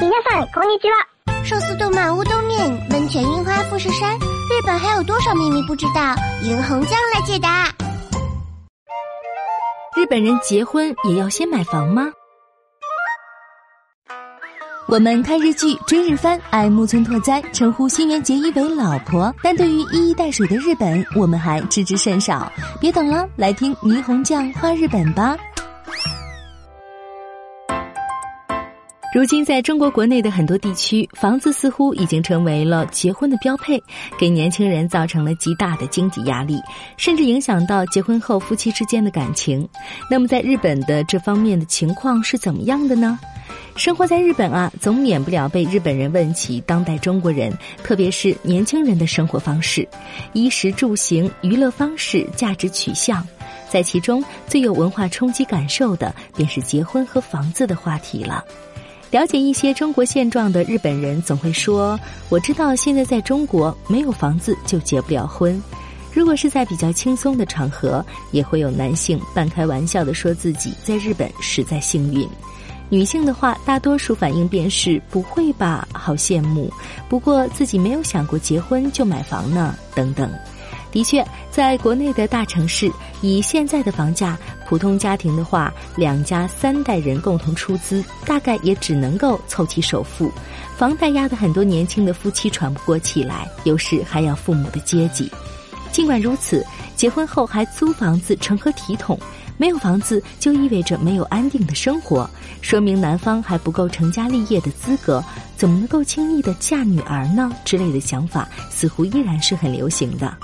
皆さんこんにちは。寿司动漫乌冬面，温泉樱花富士山，日本还有多少秘密不知道？银红酱来解答。日本人结婚也要先买房吗？我们看日剧、追日番，爱木村拓哉，称呼新垣结衣为老婆。但对于一衣带水的日本，我们还知之甚少。别等了，来听霓虹酱画日本吧。 如今，在中国国内的很多地区，房子似乎已经成为了结婚的标配，给年轻人造成了极大的经济压力，甚至影响到结婚后夫妻之间的感情。那么，在日本的这方面的情况是怎么样的呢？生活在日本啊，总免不了被日本人问起当代中国人，特别是年轻人的生活方式、衣食住行、娱乐方式、价值取向，在其中最有文化冲击感受的，便是结婚和房子的话题了。了解一些中国现状的日本人总会说：“我知道现在在中国没有房子就结不了婚。”如果是在比较轻松的场合，也会有男性半开玩笑的说自己在日本实在幸运。女性的话，大多数反应便是不会吧，好羡慕。不过自己没有想过结婚就买房呢，等等。的确，在国内的大城市，以现在的房价，普通家庭的话，两家三代人共同出资，大概也只能够凑齐首付，房贷压得很多年轻的夫妻喘不过气来，有时还要父母的接济。尽管如此，结婚后还租房子，成何体统？没有房子就意味着没有安定的生活，说明男方还不够成家立业的资格，怎么能够轻易的嫁女儿呢？之类的想法似乎依然是很流行的。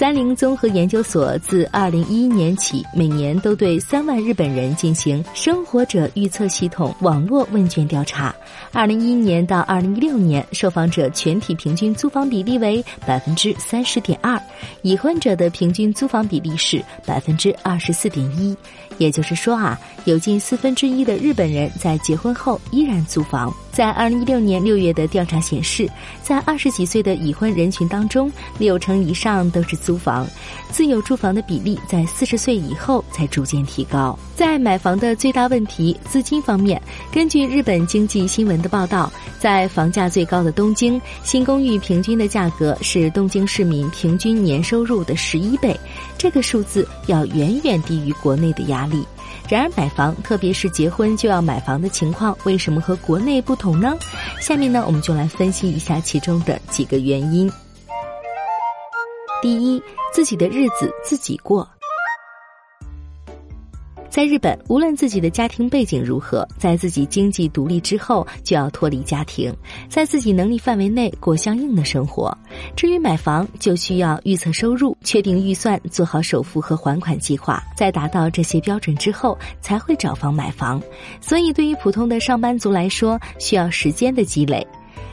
三菱综合研究所自二零一一年起，每年都对三万日本人进行生活者预测系统网络问卷调查。二零一一年到二零一六年，受访者全体平均租房比例为百分之三十点二，已婚者的平均租房比例是百分之二十四点一。也就是说啊，有近四分之一的日本人在结婚后依然租房。在二零一六年六月的调查显示，在二十几岁的已婚人群当中，六成以上都是租房，自有住房的比例在四十岁以后才逐渐提高。在买房的最大问题资金方面，根据日本经济新闻的报道，在房价最高的东京，新公寓平均的价格是东京市民平均年收入的十一倍，这个数字要远远低于国内的压力。然而，买房，特别是结婚就要买房的情况，为什么和国内不同呢？下面呢，我们就来分析一下其中的几个原因。第一，自己的日子自己过。在日本，无论自己的家庭背景如何，在自己经济独立之后，就要脱离家庭，在自己能力范围内过相应的生活。至于买房，就需要预测收入、确定预算、做好首付和还款计划，在达到这些标准之后，才会找房买房。所以，对于普通的上班族来说，需要时间的积累。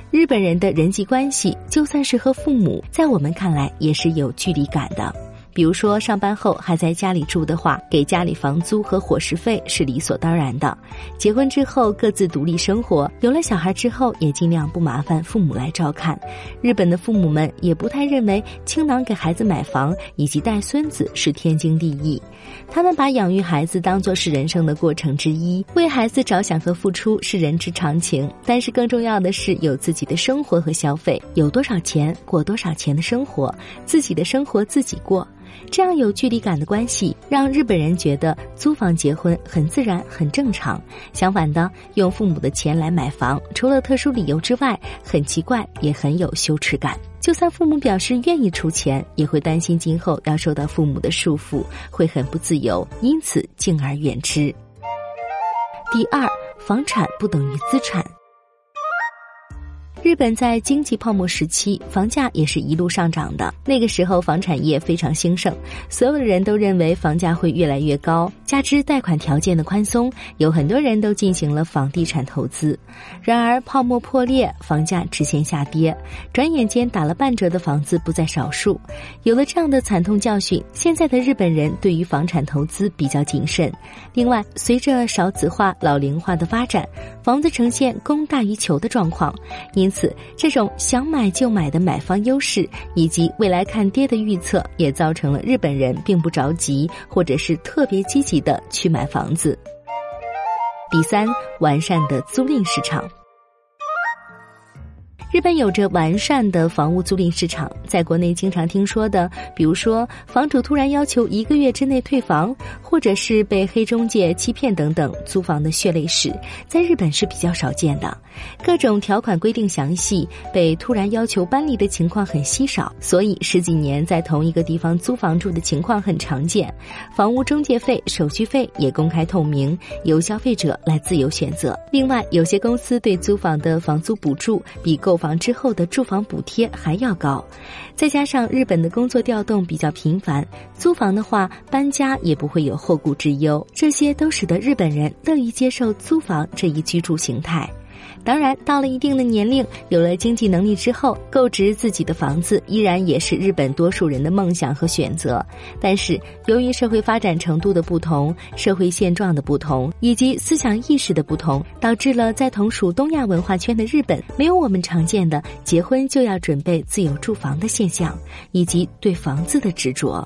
日本人的人际关系，就算是和父母，在我们看来也是有距离感的。比如说，上班后还在家里住的话，给家里房租和伙食费是理所当然的。结婚之后各自独立生活，有了小孩之后也尽量不麻烦父母来照看。日本的父母们也不太认为倾囊给孩子买房以及带孙子是天经地义，他们把养育孩子当作是人生的过程之一，为孩子着想和付出是人之常情。但是更重要的是有自己的生活和消费，有多少钱过多少钱的生活，自己的生活自己过。这样有距离感的关系，让日本人觉得租房结婚很自然、很正常。相反的，用父母的钱来买房，除了特殊理由之外，很奇怪，也很有羞耻感。就算父母表示愿意出钱，也会担心今后要受到父母的束缚，会很不自由，因此敬而远之。第二，房产不等于资产。日本在经济泡沫时期，房价也是一路上涨的。那个时候，房产业非常兴盛，所有的人都认为房价会越来越高。加之贷款条件的宽松，有很多人都进行了房地产投资。然而，泡沫破裂，房价直线下跌，转眼间打了半折的房子不在少数。有了这样的惨痛教训，现在的日本人对于房产投资比较谨慎。另外，随着少子化、老龄化的发展，房子呈现供大于求的状况，因此。此，这种想买就买的买方优势，以及未来看跌的预测，也造成了日本人并不着急，或者是特别积极的去买房子。第三，完善的租赁市场。日本有着完善的房屋租赁市场，在国内经常听说的，比如说房主突然要求一个月之内退房，或者是被黑中介欺骗等等租房的血泪史，在日本是比较少见的。各种条款规定详细，被突然要求搬离的情况很稀少，所以十几年在同一个地方租房住的情况很常见。房屋中介费、手续费也公开透明，由消费者来自由选择。另外，有些公司对租房的房租补助比购房之后的住房补贴还要高。再加上日本的工作调动比较频繁，租房的话搬家也不会有后顾之忧，这些都使得日本人乐意接受租房这一居住形态。当然，到了一定的年龄，有了经济能力之后，购置自己的房子依然也是日本多数人的梦想和选择。但是，由于社会发展程度的不同、社会现状的不同以及思想意识的不同，导致了在同属东亚文化圈的日本，没有我们常见的结婚就要准备自有住房的现象，以及对房子的执着。